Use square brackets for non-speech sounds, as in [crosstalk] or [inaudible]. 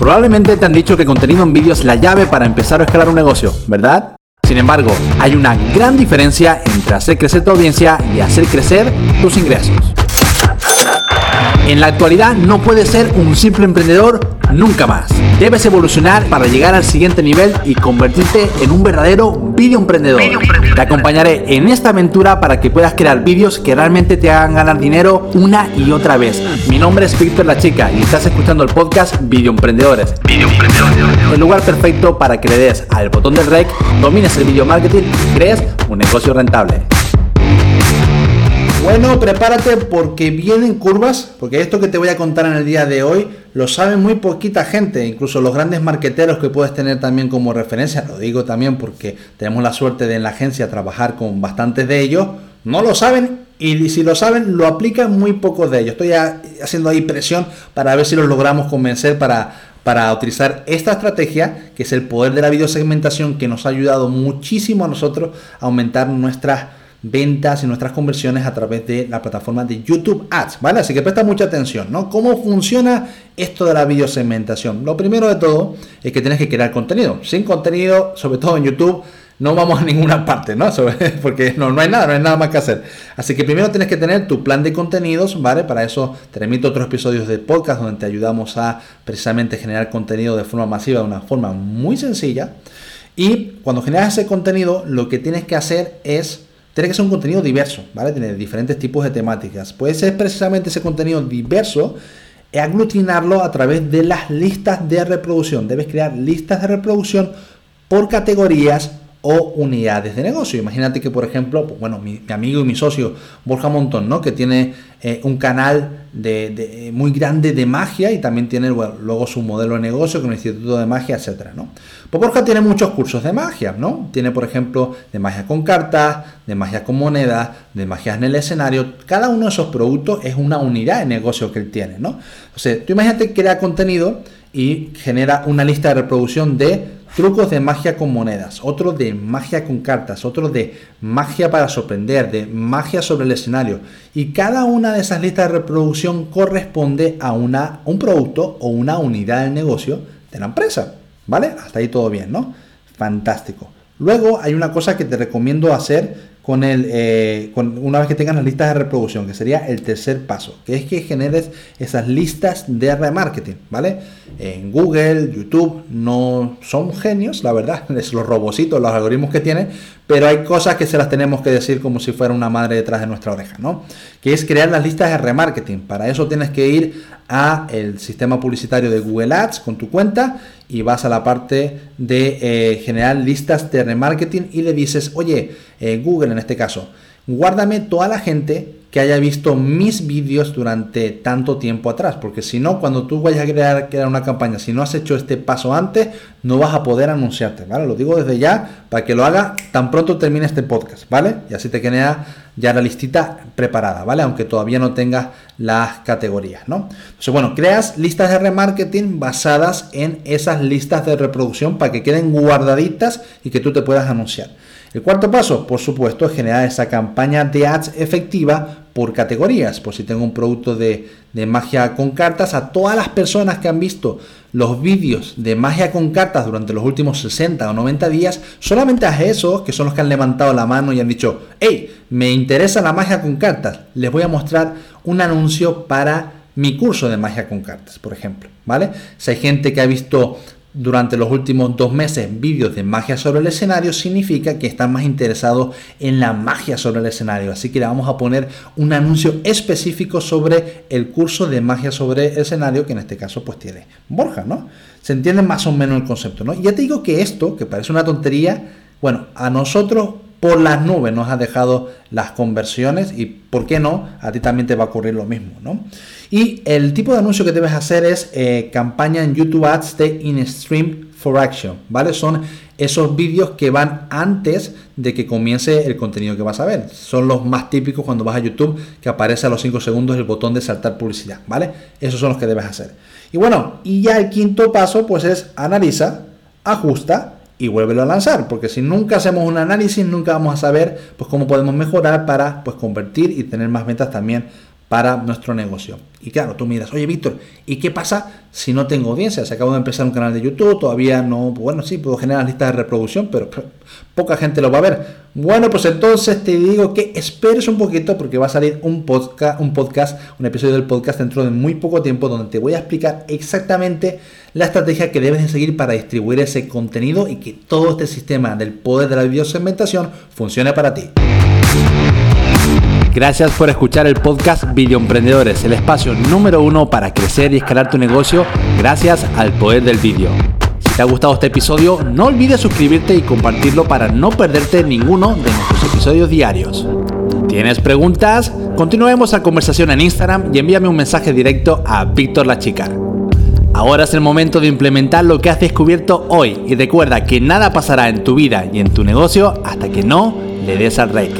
Probablemente te han dicho que contenido en vídeo es la llave para empezar a escalar un negocio, ¿verdad? Sin embargo, hay una gran diferencia entre hacer crecer tu audiencia y hacer crecer tus ingresos. En la actualidad no puedes ser un simple emprendedor nunca más. Debes evolucionar para llegar al siguiente nivel y convertirte en un verdadero video emprendedor. Te acompañaré en esta aventura para que puedas crear vídeos que realmente te hagan ganar dinero una y otra vez. Mi nombre es Víctor La Chica y estás escuchando el podcast Video Emprendedores. El lugar perfecto para que le des al botón del rec, domines el video marketing y crees un negocio rentable. Bueno, prepárate porque vienen curvas, porque esto que te voy a contar en el día de hoy lo sabe muy poquita gente, incluso los grandes marqueteros que puedes tener también como referencia, lo digo también porque tenemos la suerte de en la agencia trabajar con bastantes de ellos, no lo saben y si lo saben lo aplican muy pocos de ellos. Estoy haciendo ahí presión para ver si los logramos convencer para para utilizar esta estrategia, que es el poder de la videosegmentación, que nos ha ayudado muchísimo a nosotros a aumentar nuestras ventas y nuestras conversiones a través de la plataforma de YouTube Ads, ¿vale? Así que presta mucha atención, ¿no? ¿Cómo funciona esto de la videosegmentación? Lo primero de todo es que tienes que crear contenido. Sin contenido, sobre todo en YouTube, no vamos a ninguna parte, ¿no? [laughs] Porque no, no hay nada, no hay nada más que hacer. Así que primero tienes que tener tu plan de contenidos, ¿vale? Para eso te remito otros episodios de podcast donde te ayudamos a precisamente generar contenido de forma masiva, de una forma muy sencilla. Y cuando generas ese contenido, lo que tienes que hacer es tiene que ser un contenido diverso, ¿vale? Tiene diferentes tipos de temáticas. Puede ser precisamente ese contenido diverso y aglutinarlo a través de las listas de reproducción. Debes crear listas de reproducción por categorías o unidades de negocio. Imagínate que, por ejemplo, bueno, mi, amigo y mi socio Borja Montón, ¿no? Que tiene eh, un canal de, muy grande de magia y también tiene luego su modelo de negocio con el Instituto de Magia, etcétera, ¿no? Pues Borja tiene muchos cursos de magia, ¿no? Tiene, por ejemplo, de magia con cartas, de magia con monedas, de magia en el escenario. Cada uno de esos productos es una unidad de negocio que él tiene, ¿no? O sea, tú imagínate que crea contenido y genera una lista de reproducción de trucos de magia con monedas, otro de magia con cartas, otro de magia para sorprender, de magia sobre el escenario. Y cada una de esas listas de reproducción corresponde a una, un producto o una unidad del negocio de la empresa. ¿Vale? Hasta ahí todo bien, ¿no? Fantástico. Luego hay una cosa que te recomiendo hacer con el, eh, con, una vez que tengas las listas de reproducción, que sería el tercer paso, que es que generes esas listas de remarketing, ¿vale? En Google, YouTube, no son genios, la verdad, [laughs] es los robocitos, los algoritmos que tienen, pero hay cosas que se las tenemos que decir como si fuera una madre detrás de nuestra oreja, ¿no? Que es crear las listas de remarketing. Para eso tienes que ir a el sistema publicitario de Google Ads con tu cuenta y vas a la parte de eh, generar listas de remarketing y le dices, oye, eh, Google en este caso, guárdame toda la gente que haya visto mis vídeos durante tanto tiempo atrás, porque si no, cuando tú vayas a crear, una campaña, si no has hecho este paso antes, no vas a poder anunciarte, ¿vale? Lo digo desde ya para que lo haga tan pronto termine este podcast, ¿vale? Y así te queda ya la listita preparada, ¿vale? Aunque todavía no tengas las categorías, ¿no? Entonces, bueno, creas listas de remarketing basadas en esas listas de reproducción para que queden guardaditas y que tú te puedas anunciar. El cuarto paso, por supuesto, es generar esa campaña de ads efectiva por categorías. Por si tengo un producto de, magia con cartas, a todas las personas que han visto los vídeos de magia con cartas durante los últimos 60 o 90 días, solamente a esos, que son los que han levantado la mano y han dicho, hey, me interesa la magia con cartas, les voy a mostrar un anuncio para mi curso de magia con cartas, por ejemplo, ¿vale? Si hay gente que ha visto durante los últimos dos meses vídeos de magia sobre el escenario significa que están más interesados en la magia sobre el escenario. Así que le vamos a poner un anuncio específico sobre el curso de magia sobre el escenario, que en este caso pues tiene Borja, ¿no? Se entiende más o menos el concepto, ¿no? ya te digo que esto, que parece una tontería, bueno, a nosotros por las nubes nos ha dejado las conversiones y, ¿por qué no? A ti también te va a ocurrir lo mismo, ¿no? Y el tipo de anuncio que debes hacer es eh, campaña en YouTube Ads de In-Stream for Action, ¿vale? Son esos vídeos que van antes de que comience el contenido que vas a ver. Son los más típicos cuando vas a YouTube, que aparece a los 5 segundos el botón de saltar publicidad, ¿vale? Esos son los que debes hacer. Y bueno, y ya el quinto paso, pues es analiza, ajusta y vuélvelo a lanzar, porque si nunca hacemos un análisis, nunca vamos a saber pues cómo podemos mejorar para pues convertir y tener más ventas también para nuestro negocio. Y claro, tú miras, oye Víctor, ¿y qué pasa si no tengo audiencia? Se acabo de empezar un canal de YouTube, todavía no, bueno, sí, puedo generar listas de reproducción, pero poca gente lo va a ver. Bueno, pues entonces te digo que esperes un poquito porque va a salir un podcast, un episodio del podcast dentro de muy poco tiempo donde te voy a explicar exactamente la estrategia que debes de seguir para distribuir ese contenido y que todo este sistema del poder de la videosegmentación funcione para ti. Gracias por escuchar el podcast Video Emprendedores, el espacio número uno para crecer y escalar tu negocio gracias al poder del vídeo. Si te ha gustado este episodio, no olvides suscribirte y compartirlo para no perderte ninguno de nuestros episodios diarios. ¿Tienes preguntas? Continuemos la conversación en Instagram y envíame un mensaje directo a Víctor La Chica. Ahora es el momento de implementar lo que has descubierto hoy y recuerda que nada pasará en tu vida y en tu negocio hasta que no le des al rey.